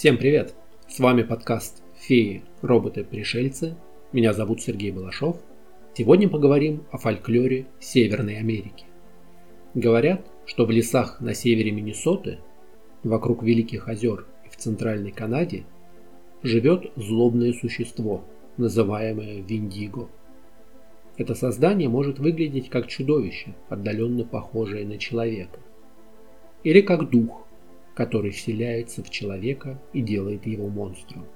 Всем привет! С вами подкаст «Феи, роботы, пришельцы». Меня зовут Сергей Балашов. Сегодня поговорим о фольклоре Северной Америки. Говорят, что в лесах на севере Миннесоты, вокруг Великих озер и в Центральной Канаде живет злобное существо, называемое Виндиго. Это создание может выглядеть как чудовище, отдаленно похожее на человека. Или как дух, который вселяется в человека и делает его монстром.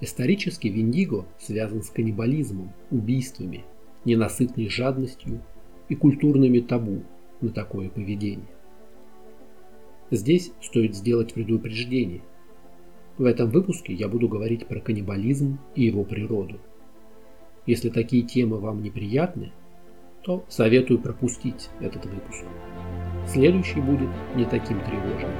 Исторически Виндиго связан с каннибализмом, убийствами, ненасытной жадностью и культурными табу на такое поведение. Здесь стоит сделать предупреждение. В этом выпуске я буду говорить про каннибализм и его природу. Если такие темы вам неприятны, то советую пропустить этот выпуск. Следующий будет не таким тревожным.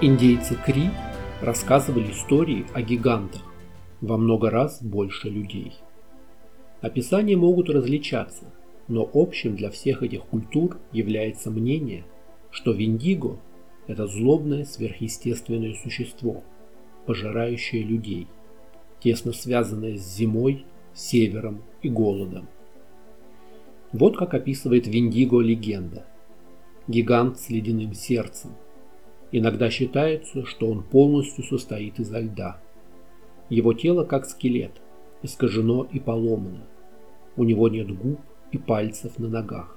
Индейцы Кри рассказывали истории о гигантах во много раз больше людей. Описания могут различаться, но общим для всех этих культур является мнение, что Виндиго – это злобное сверхъестественное существо, пожирающее людей, тесно связанное с зимой, севером и голодом. Вот как описывает Виндиго легенда. Гигант с ледяным сердцем. Иногда считается, что он полностью состоит изо льда. Его тело как скелет – искажено и поломано. У него нет губ и пальцев на ногах.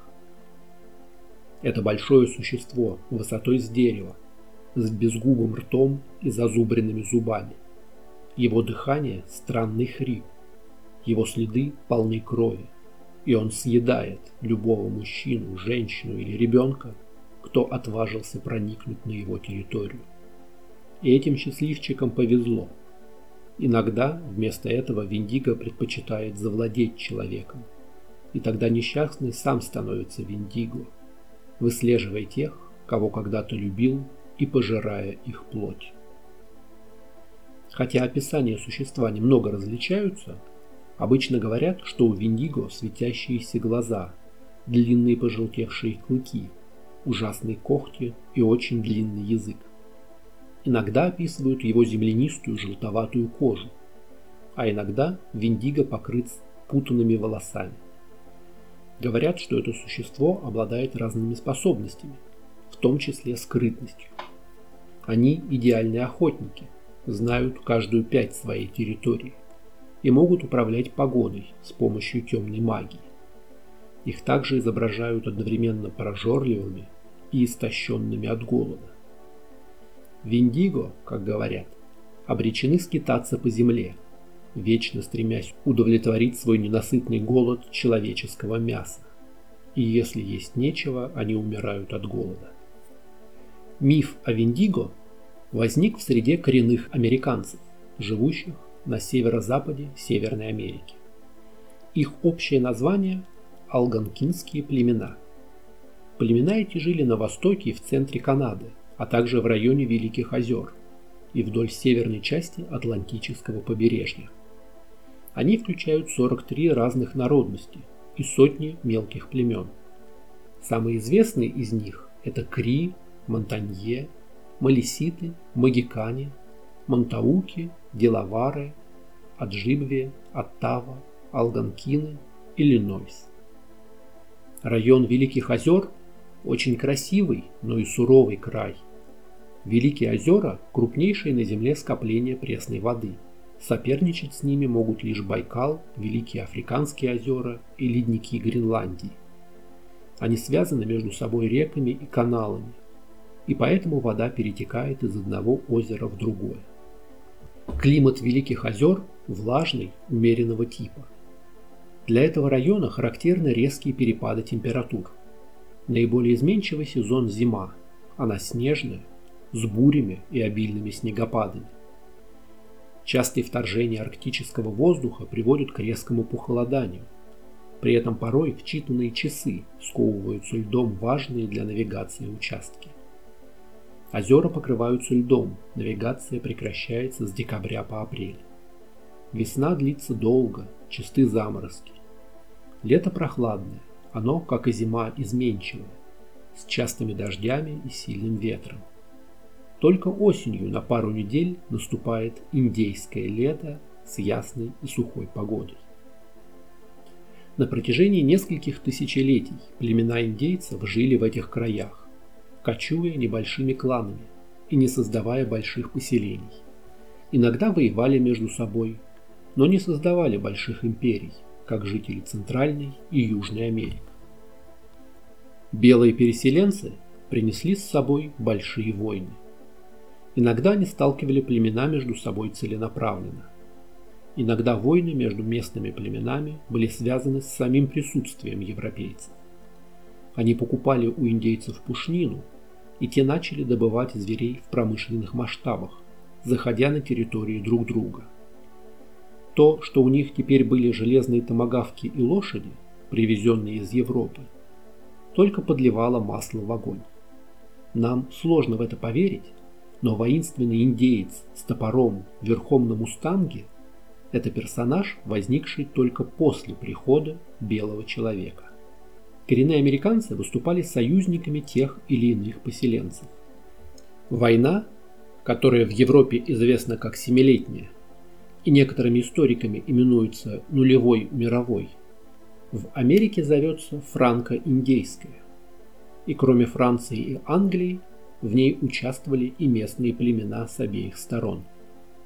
Это большое существо высотой с дерева, с безгубым ртом и зазубренными зубами. Его дыхание – странный хрип. Его следы полны крови. И он съедает любого мужчину, женщину или ребенка, кто отважился проникнуть на его территорию. И этим счастливчикам повезло – Иногда вместо этого Виндиго предпочитает завладеть человеком. И тогда несчастный сам становится Виндиго, выслеживая тех, кого когда-то любил и пожирая их плоть. Хотя описания существа немного различаются, обычно говорят, что у Виндиго светящиеся глаза, длинные пожелтевшие клыки, ужасные когти и очень длинный язык. Иногда описывают его землянистую желтоватую кожу, а иногда Виндиго покрыт путанными волосами. Говорят, что это существо обладает разными способностями, в том числе скрытностью. Они идеальные охотники, знают каждую пять своей территории и могут управлять погодой с помощью темной магии. Их также изображают одновременно прожорливыми и истощенными от голода. Виндиго, как говорят, обречены скитаться по земле, вечно стремясь удовлетворить свой ненасытный голод человеческого мяса. И если есть нечего, они умирают от голода. Миф о Виндиго возник в среде коренных американцев, живущих на северо-западе Северной Америки. Их общее название – алганкинские племена. Племена эти жили на востоке и в центре Канады – а также в районе Великих озер и вдоль северной части Атлантического побережья. Они включают 43 разных народности и сотни мелких племен. Самые известные из них – это Кри, Монтанье, Малиситы, Магикане, Монтауки, Делавары, Аджибве, Оттава, Алганкины, Иллинойс. Район Великих озер – очень красивый, но и суровый край – Великие озера – крупнейшие на Земле скопления пресной воды. Соперничать с ними могут лишь Байкал, Великие Африканские озера и ледники Гренландии. Они связаны между собой реками и каналами, и поэтому вода перетекает из одного озера в другое. Климат Великих озер влажный, умеренного типа. Для этого района характерны резкие перепады температур. Наиболее изменчивый сезон – зима, она снежная, с бурями и обильными снегопадами. Частые вторжения арктического воздуха приводят к резкому похолоданию. При этом порой в считанные часы сковываются льдом важные для навигации участки. Озера покрываются льдом, навигация прекращается с декабря по апрель. Весна длится долго, чисты заморозки. Лето прохладное, оно, как и зима, изменчивое, с частыми дождями и сильным ветром. Только осенью на пару недель наступает индейское лето с ясной и сухой погодой. На протяжении нескольких тысячелетий племена индейцев жили в этих краях, кочуя небольшими кланами и не создавая больших поселений. Иногда воевали между собой, но не создавали больших империй, как жители Центральной и Южной Америки. Белые переселенцы принесли с собой большие войны. Иногда они сталкивали племена между собой целенаправленно. Иногда войны между местными племенами были связаны с самим присутствием европейцев. Они покупали у индейцев пушнину, и те начали добывать зверей в промышленных масштабах, заходя на территории друг друга. То, что у них теперь были железные томагавки и лошади, привезенные из Европы, только подливало масло в огонь. Нам сложно в это поверить, но воинственный индеец с топором верхом на мустанге – это персонаж, возникший только после прихода белого человека. Коренные американцы выступали союзниками тех или иных поселенцев. Война, которая в Европе известна как Семилетняя, и некоторыми историками именуется нулевой мировой, в Америке зовется франко-индейская. И кроме Франции и Англии, в ней участвовали и местные племена с обеих сторон.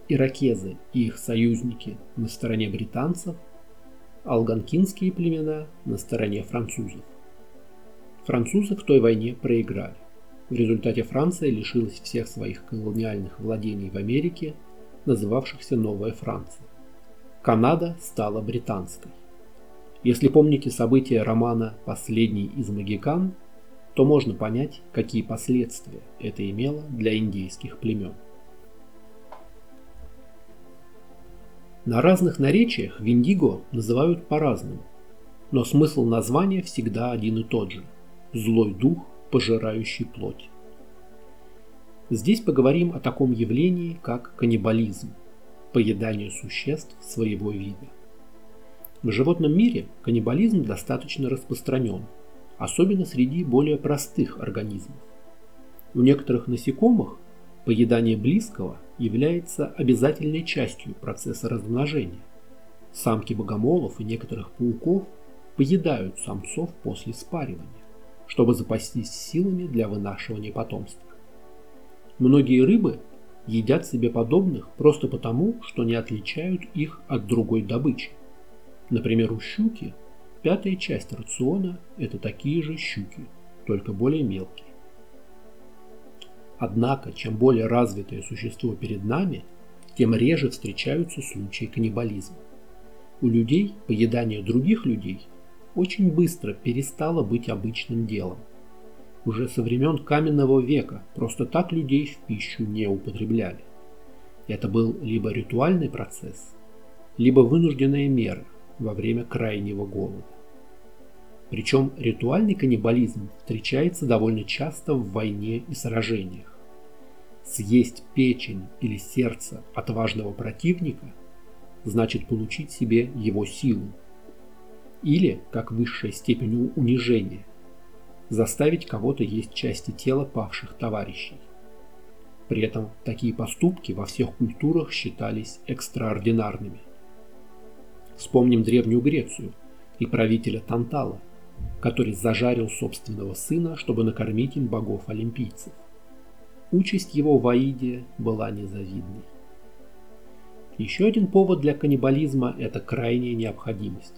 Иракезы и их союзники на стороне британцев, алганкинские племена на стороне французов. Французы в той войне проиграли. В результате Франция лишилась всех своих колониальных владений в Америке, называвшихся Новая Франция. Канада стала британской. Если помните события романа «Последний из магикан», то можно понять, какие последствия это имело для индейских племен. На разных наречиях Виндиго называют по-разному, но смысл названия всегда один и тот же – злой дух, пожирающий плоть. Здесь поговорим о таком явлении, как каннибализм – поедание существ своего вида. В животном мире каннибализм достаточно распространен – особенно среди более простых организмов. У некоторых насекомых поедание близкого является обязательной частью процесса размножения. Самки богомолов и некоторых пауков поедают самцов после спаривания, чтобы запастись силами для вынашивания потомства. Многие рыбы едят себе подобных просто потому, что не отличают их от другой добычи. Например, у щуки – Пятая часть рациона – это такие же щуки, только более мелкие. Однако, чем более развитое существо перед нами, тем реже встречаются случаи каннибализма. У людей поедание других людей очень быстро перестало быть обычным делом. Уже со времен каменного века просто так людей в пищу не употребляли. Это был либо ритуальный процесс, либо вынужденная мера во время крайнего голода. Причем ритуальный каннибализм встречается довольно часто в войне и сражениях. Съесть печень или сердце отважного противника значит получить себе его силу. Или, как высшая степень унижения, заставить кого-то есть части тела павших товарищей. При этом такие поступки во всех культурах считались экстраординарными. Вспомним Древнюю Грецию и правителя Тантала – который зажарил собственного сына, чтобы накормить им богов-олимпийцев. Участь его в Аиде была незавидной. Еще один повод для каннибализма – это крайняя необходимость.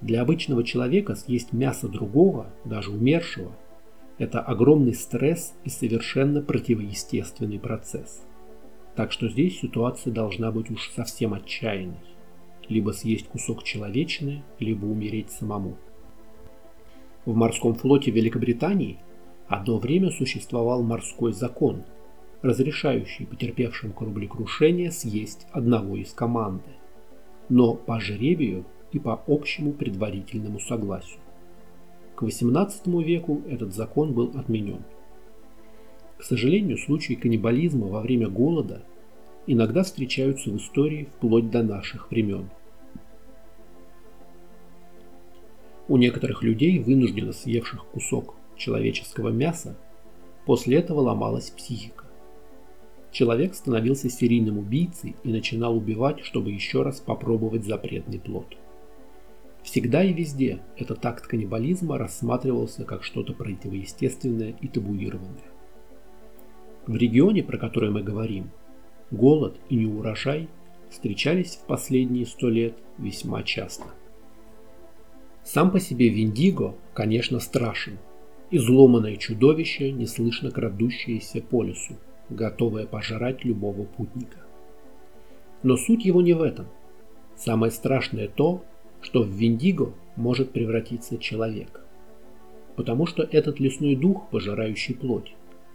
Для обычного человека съесть мясо другого, даже умершего, это огромный стресс и совершенно противоестественный процесс. Так что здесь ситуация должна быть уж совсем отчаянной. Либо съесть кусок человечины, либо умереть самому. В морском флоте Великобритании одно время существовал морской закон, разрешающий потерпевшим кораблекрушение съесть одного из команды. Но по жребию и по общему предварительному согласию. К XVIII веку этот закон был отменен. К сожалению, случаи каннибализма во время голода иногда встречаются в истории вплоть до наших времен. У некоторых людей, вынужденно съевших кусок человеческого мяса, после этого ломалась психика. Человек становился серийным убийцей и начинал убивать, чтобы еще раз попробовать запретный плод. Всегда и везде этот акт каннибализма рассматривался как что-то противоестественное и табуированное. В регионе, про который мы говорим, голод и неурожай встречались в последние сто лет весьма часто. Сам по себе Виндиго, конечно, страшен. Изломанное чудовище, неслышно крадущееся по лесу, готовое пожрать любого путника. Но суть его не в этом. Самое страшное то, что в Виндиго может превратиться человек. Потому что этот лесной дух, пожирающий плоть,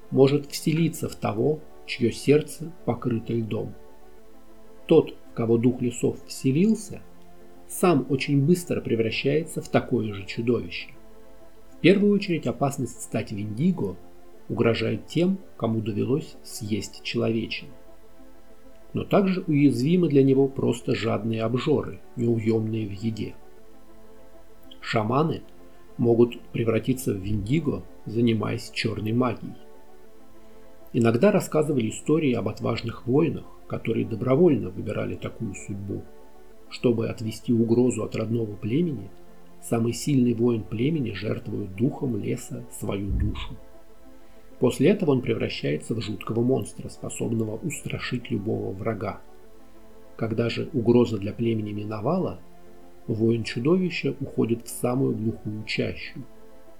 может вселиться в того, чье сердце покрыто льдом. Тот, в кого дух лесов вселился, сам очень быстро превращается в такое же чудовище. В первую очередь опасность стать Виндиго угрожает тем, кому довелось съесть человечину но также уязвимы для него просто жадные обжоры, неуемные в еде. Шаманы могут превратиться в виндиго, занимаясь черной магией. Иногда рассказывали истории об отважных воинах, которые добровольно выбирали такую судьбу. Чтобы отвести угрозу от родного племени, самый сильный воин племени жертвует духом леса свою душу. После этого он превращается в жуткого монстра, способного устрашить любого врага. Когда же угроза для племени миновала, воин-чудовище уходит в самую глухую чащу,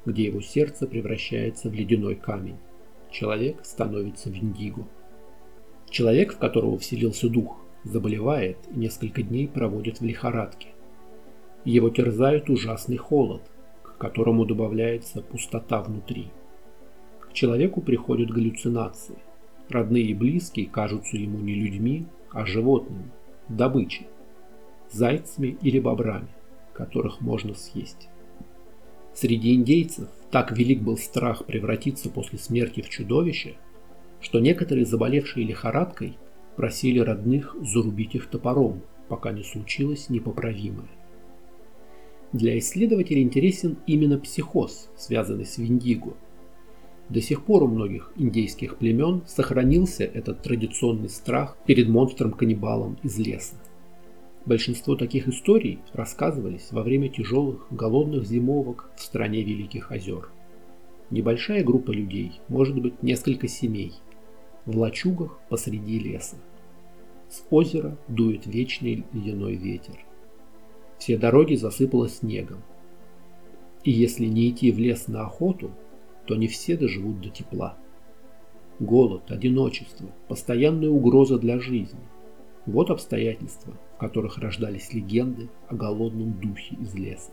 где его сердце превращается в ледяной камень. Человек становится виндиго. Человек, в которого вселился дух, заболевает и несколько дней проводит в лихорадке. Его терзает ужасный холод, к которому добавляется пустота внутри – к человеку приходят галлюцинации. Родные и близкие кажутся ему не людьми, а животными, добычей, зайцами или бобрами, которых можно съесть. Среди индейцев так велик был страх превратиться после смерти в чудовище, что некоторые заболевшие лихорадкой просили родных зарубить их топором, пока не случилось непоправимое. Для исследователей интересен именно психоз, связанный с Виндиго – до сих пор у многих индейских племен сохранился этот традиционный страх перед монстром-каннибалом из леса. Большинство таких историй рассказывались во время тяжелых голодных зимовок в стране Великих озер. Небольшая группа людей, может быть несколько семей, в лачугах посреди леса. С озера дует вечный ледяной ветер. Все дороги засыпало снегом. И если не идти в лес на охоту, то не все доживут до тепла. Голод, одиночество, постоянная угроза для жизни – вот обстоятельства, в которых рождались легенды о голодном духе из леса.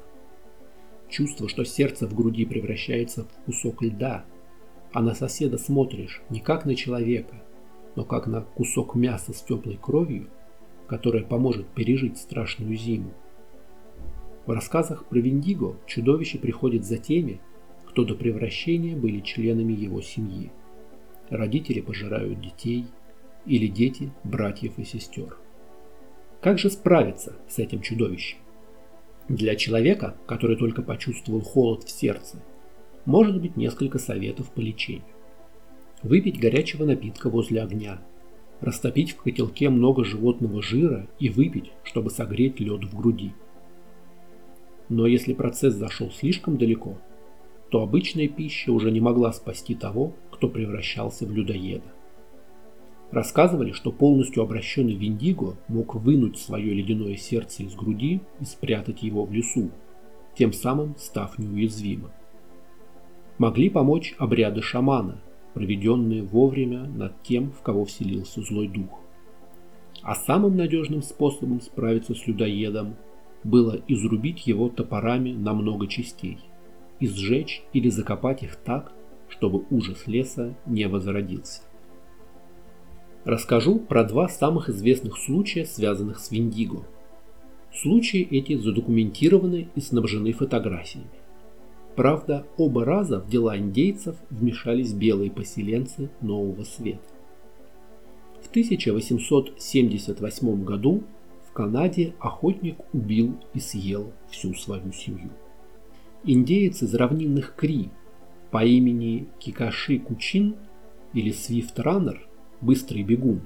Чувство, что сердце в груди превращается в кусок льда, а на соседа смотришь не как на человека, но как на кусок мяса с теплой кровью, которая поможет пережить страшную зиму. В рассказах про Виндиго чудовище приходит за теми, кто до превращения были членами его семьи. Родители пожирают детей или дети братьев и сестер. Как же справиться с этим чудовищем? Для человека, который только почувствовал холод в сердце, может быть несколько советов по лечению. Выпить горячего напитка возле огня, растопить в котелке много животного жира и выпить, чтобы согреть лед в груди. Но если процесс зашел слишком далеко, то обычная пища уже не могла спасти того, кто превращался в людоеда. Рассказывали, что полностью обращенный Виндиго мог вынуть свое ледяное сердце из груди и спрятать его в лесу, тем самым став неуязвимым. Могли помочь обряды шамана, проведенные вовремя над тем, в кого вселился злой дух. А самым надежным способом справиться с людоедом было изрубить его топорами на много частей – и сжечь или закопать их так, чтобы ужас леса не возродился. Расскажу про два самых известных случая, связанных с Виндиго. Случаи эти задокументированы и снабжены фотографиями. Правда, оба раза в дела индейцев вмешались белые поселенцы Нового Света. В 1878 году в Канаде охотник убил и съел всю свою семью. Индеец из равнинных Кри по имени Кикаши Кучин или Свифт Раннер, быстрый бегун,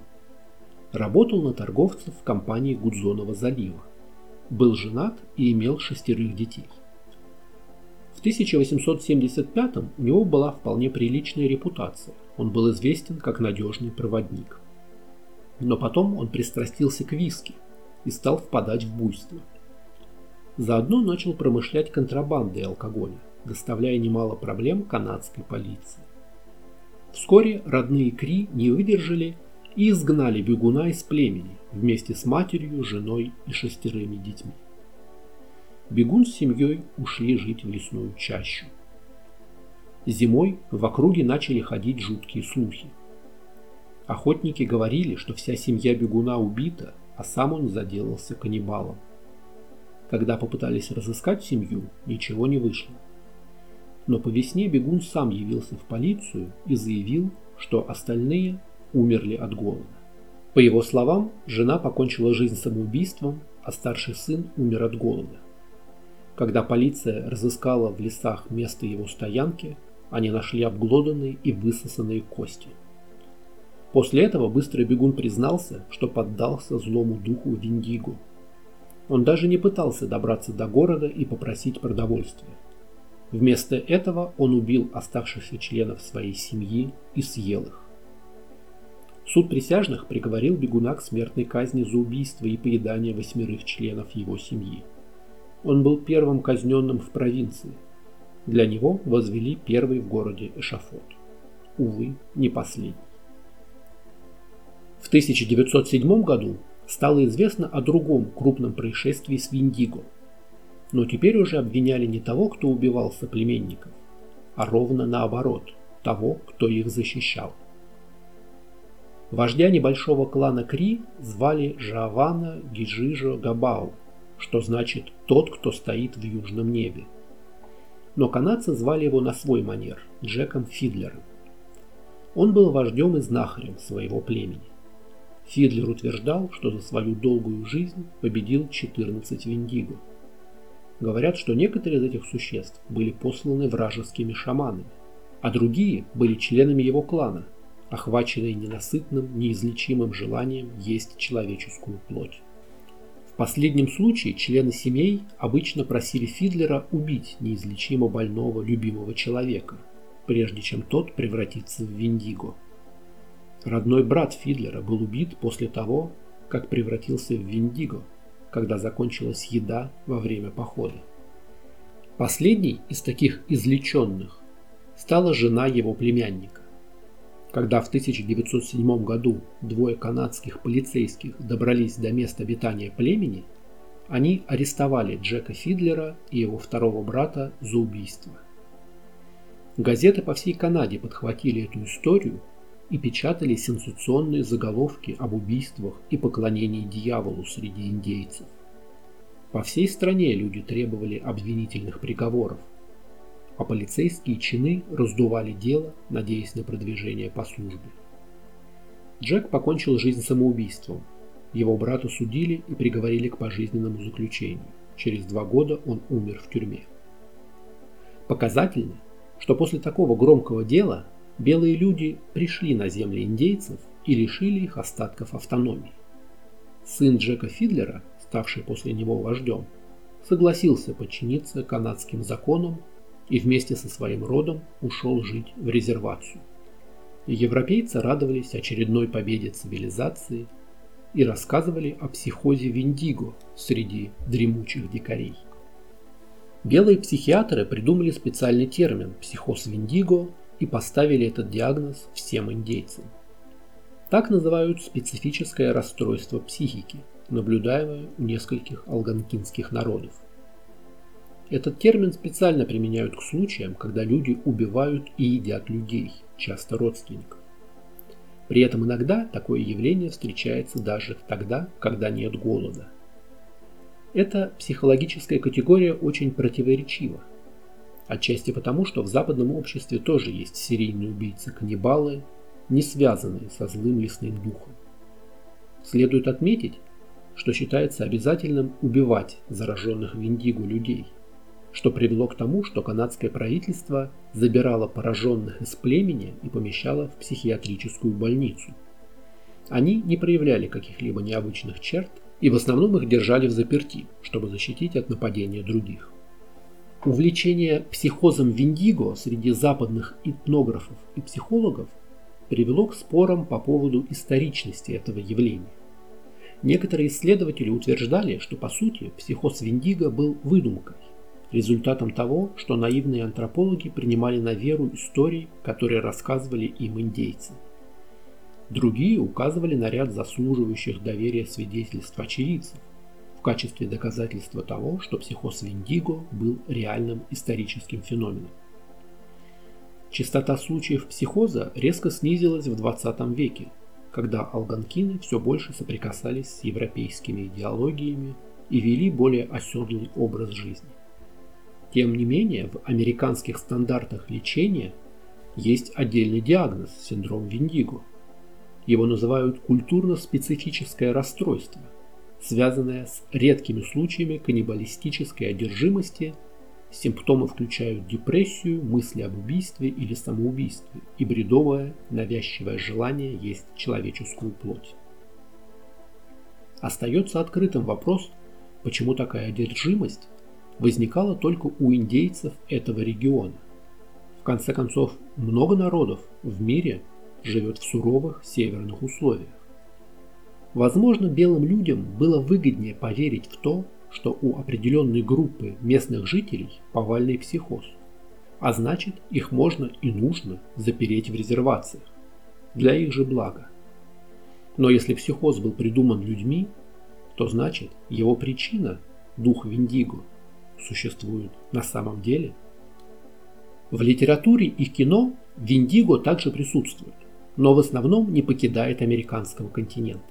работал на торговцев в компании Гудзонова залива был женат и имел шестерых детей. В 1875 у него была вполне приличная репутация, он был известен как надежный проводник. Но потом он пристрастился к виски и стал впадать в буйство. Заодно начал промышлять контрабандой алкоголя, доставляя немало проблем канадской полиции. Вскоре родные Кри не выдержали и изгнали бегуна из племени вместе с матерью, женой и шестерыми детьми. Бегун с семьей ушли жить в лесную чащу. Зимой в округе начали ходить жуткие слухи. Охотники говорили, что вся семья бегуна убита, а сам он заделался каннибалом. Когда попытались разыскать семью, ничего не вышло. Но по весне бегун сам явился в полицию и заявил, что остальные умерли от голода. По его словам, жена покончила жизнь самоубийством, а старший сын умер от голода. Когда полиция разыскала в лесах место его стоянки, они нашли обглоданные и высосанные кости. После этого быстрый бегун признался, что поддался злому духу Виндиго. Он даже не пытался добраться до города и попросить продовольствия. Вместо этого он убил оставшихся членов своей семьи и съел их. Суд присяжных приговорил бегуна к смертной казни за убийство и поедание восьмерых членов его семьи. Он был первым казненным в провинции. Для него возвели первый в городе эшафот. Увы, не последний. В 1907 году стало известно о другом крупном происшествии с Виндиго. Но теперь уже обвиняли не того, кто убивал соплеменников, а ровно наоборот, того, кто их защищал. Вождя небольшого клана Кри звали Жавана Гижижо Габау, что значит «тот, кто стоит в южном небе». Но канадцы звали его на свой манер – Джеком Фидлером. Он был вождем и знахарем своего племени. Фидлер утверждал, что за свою долгую жизнь победил 14 виндиго. Говорят, что некоторые из этих существ были посланы вражескими шаманами, а другие были членами его клана – охваченные ненасытным, неизлечимым желанием есть человеческую плоть. Последнем случае члены семей обычно просили Фидлера убить неизлечимо больного любимого человека, прежде чем тот превратится в Виндиго. Родной брат Фидлера был убит после того, как превратился в Виндиго, когда закончилась еда во время похода. Последней из таких излеченных стала жена его племянника. Когда в 1907 году двое канадских полицейских добрались до места обитания племени, они арестовали Джека Фидлера и его второго брата за убийство. Газеты по всей Канаде подхватили эту историю и печатали сенсационные заголовки об убийствах и поклонении дьяволу среди индейцев. По всей стране люди требовали обвинительных приговоров, а полицейские чины раздували дело, надеясь на продвижение по службе. Джек покончил жизнь самоубийством. Его брата судили и приговорили к пожизненному заключению. Через два года он умер в тюрьме. Показательно, что после такого громкого дела белые люди пришли на земли индейцев и лишили их остатков автономии. Сын Джека Фидлера, ставший после него вождем, согласился подчиниться канадским законам и вместе со своим родом ушел жить в резервацию. Европейцы радовались очередной победе цивилизации и рассказывали о психозе Виндиго среди дремучих дикарей. Белые психиатры придумали специальный термин «психоз Виндиго» и поставили этот диагноз всем индейцам. Так называют специфическое расстройство психики, наблюдаемое у нескольких алганкинских народов. Этот термин специально применяют к случаям, когда люди убивают и едят людей, часто родственников. При этом иногда такое явление встречается даже тогда, когда нет голода. Эта психологическая категория очень противоречива. Отчасти потому, что в западном обществе тоже есть серийные убийцы-каннибалы, не связанные со злым лесным духом. Следует отметить, что считается обязательным убивать зараженных виндиго людей, что привело к тому, что канадское правительство забирало пораженных из племени и помещало в психиатрическую больницу. Они не проявляли каких-либо необычных черт, и в основном их держали в заперти, чтобы защитить от нападения других. Увлечение психозом Виндиго среди западных этнографов и психологов привело к спорам по поводу историчности этого явления. Некоторые исследователи утверждали, что по сути психоз Виндиго был выдумкой, результатом того, что наивные антропологи принимали на веру истории, которые рассказывали им индейцы – Другие указывали на ряд заслуживающих доверия свидетельств очевидцев в качестве доказательства того, что психоз Виндиго был реальным историческим феноменом. Частота случаев психоза резко снизилась в 20 веке, когда алганкины все больше соприкасались с европейскими идеологиями и вели более оседлый образ жизни. Тем не менее, в американских стандартах лечения есть отдельный диагноз – синдром Виндиго – его называют культурно-специфическое расстройство, связанное с редкими случаями каннибалистической одержимости. Симптомы включают депрессию, мысли об убийстве или самоубийстве и бредовое, навязчивое желание есть человеческую плоть. Остается открытым вопрос, почему такая одержимость возникала только у индейцев этого региона. В конце концов, много народов в мире живет в суровых северных условиях. Возможно, белым людям было выгоднее поверить в то, что у определенной группы местных жителей повальный психоз, а значит их можно и нужно запереть в резервациях, для их же блага. Но если психоз был придуман людьми, то значит его причина, дух Виндиго, существует на самом деле. В литературе и кино Виндиго также присутствует но в основном не покидает американского континента.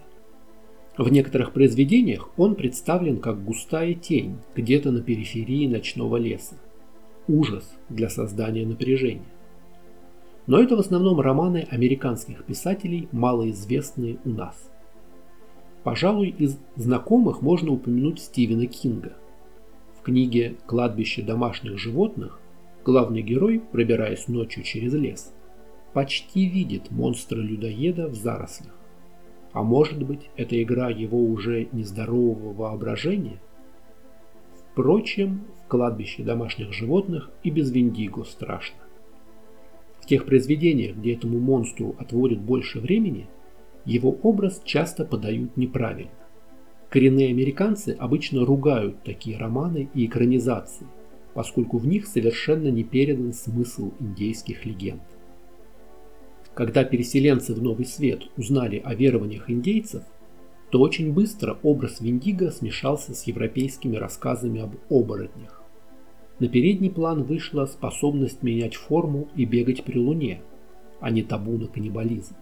В некоторых произведениях он представлен как густая тень где-то на периферии ночного леса. Ужас для создания напряжения. Но это в основном романы американских писателей, малоизвестные у нас. Пожалуй, из знакомых можно упомянуть Стивена Кинга. Книге «Кладбище домашних животных» главный герой, пробираясь ночью через лес, почти видит монстра-людоеда в зарослях. А может быть, это игра его уже нездорового воображения? Впрочем, в кладбище домашних животных и без Виндиго страшно. В тех произведениях, где этому монстру отводят больше времени, его образ часто подают неправильно. Коренные американцы обычно ругают такие романы и экранизации, поскольку в них совершенно не передан смысл индейских легенд. Когда переселенцы в Новый Свет узнали о верованиях индейцев, то очень быстро образ Виндиго смешался с европейскими рассказами об оборотнях. На передний план вышла способность менять форму и бегать при луне, а не табу на каннибализм.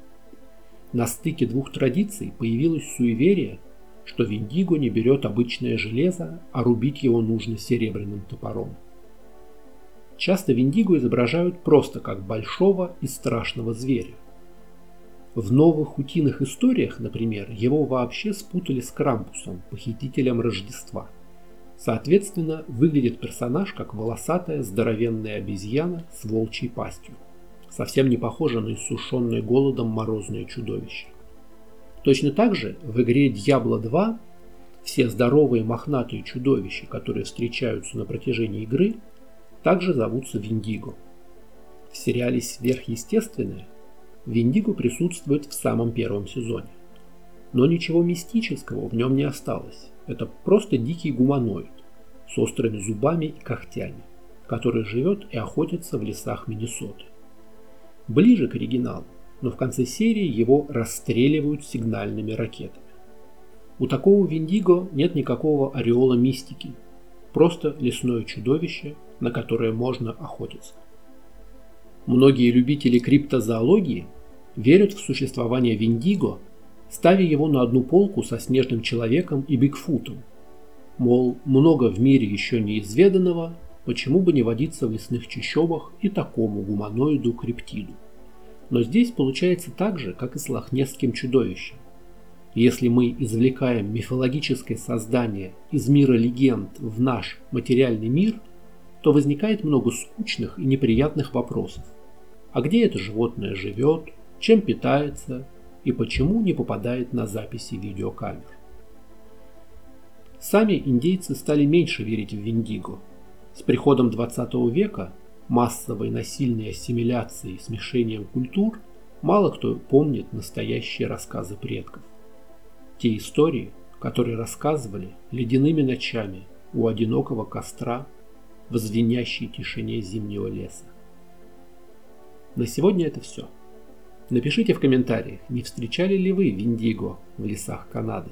На стыке двух традиций появилось суеверие, что Виндиго не берет обычное железо, а рубить его нужно серебряным топором. Часто Виндиго изображают просто как большого и страшного зверя. В новых утиных историях, например, его вообще спутали с Крампусом, похитителем Рождества. Соответственно, выглядит персонаж как волосатая здоровенная обезьяна с волчьей пастью. Совсем не похоже на иссушенное голодом морозное чудовище. Точно так же в игре Diablo 2 все здоровые мохнатые чудовища, которые встречаются на протяжении игры, также зовутся Виндиго. В сериале «Сверхъестественное» Виндиго присутствует в самом первом сезоне. Но ничего мистического в нем не осталось. Это просто дикий гуманоид с острыми зубами и когтями, который живет и охотится в лесах Миннесоты. Ближе к оригиналу, но в конце серии его расстреливают сигнальными ракетами. У такого Виндиго нет никакого ореола мистики, просто лесное чудовище на которое можно охотиться. Многие любители криптозоологии верят в существование Виндиго, ставя его на одну полку со Снежным Человеком и Бигфутом. Мол, много в мире еще неизведанного, почему бы не водиться в лесных чащобах и такому гуманоиду-криптиду. Но здесь получается так же, как и с лохнесским чудовищем. Если мы извлекаем мифологическое создание из мира легенд в наш материальный мир, то возникает много скучных и неприятных вопросов. А где это животное живет, чем питается и почему не попадает на записи видеокамер? Сами индейцы стали меньше верить в Виндиго. С приходом 20 века, массовой насильной ассимиляции и смешением культур, мало кто помнит настоящие рассказы предков. Те истории, которые рассказывали ледяными ночами у одинокого костра в звенящей тишине зимнего леса. На сегодня это все. Напишите в комментариях, не встречали ли вы Виндиго в лесах Канады.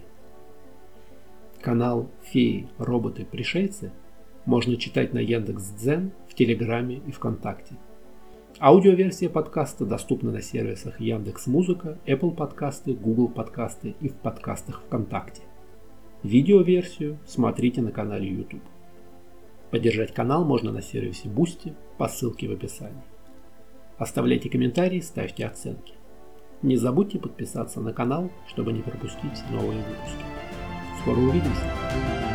Канал «Феи, роботы, пришельцы» можно читать на Яндекс.Дзен, в Телеграме и ВКонтакте. Аудиоверсия подкаста доступна на сервисах Яндекс Музыка, Apple подкасты, Google подкасты и в подкастах ВКонтакте. Видеоверсию смотрите на канале YouTube. Поддержать канал можно на сервисе Boosty по ссылке в описании. Оставляйте комментарии, ставьте оценки. Не забудьте подписаться на канал, чтобы не пропустить новые выпуски. Скоро увидимся!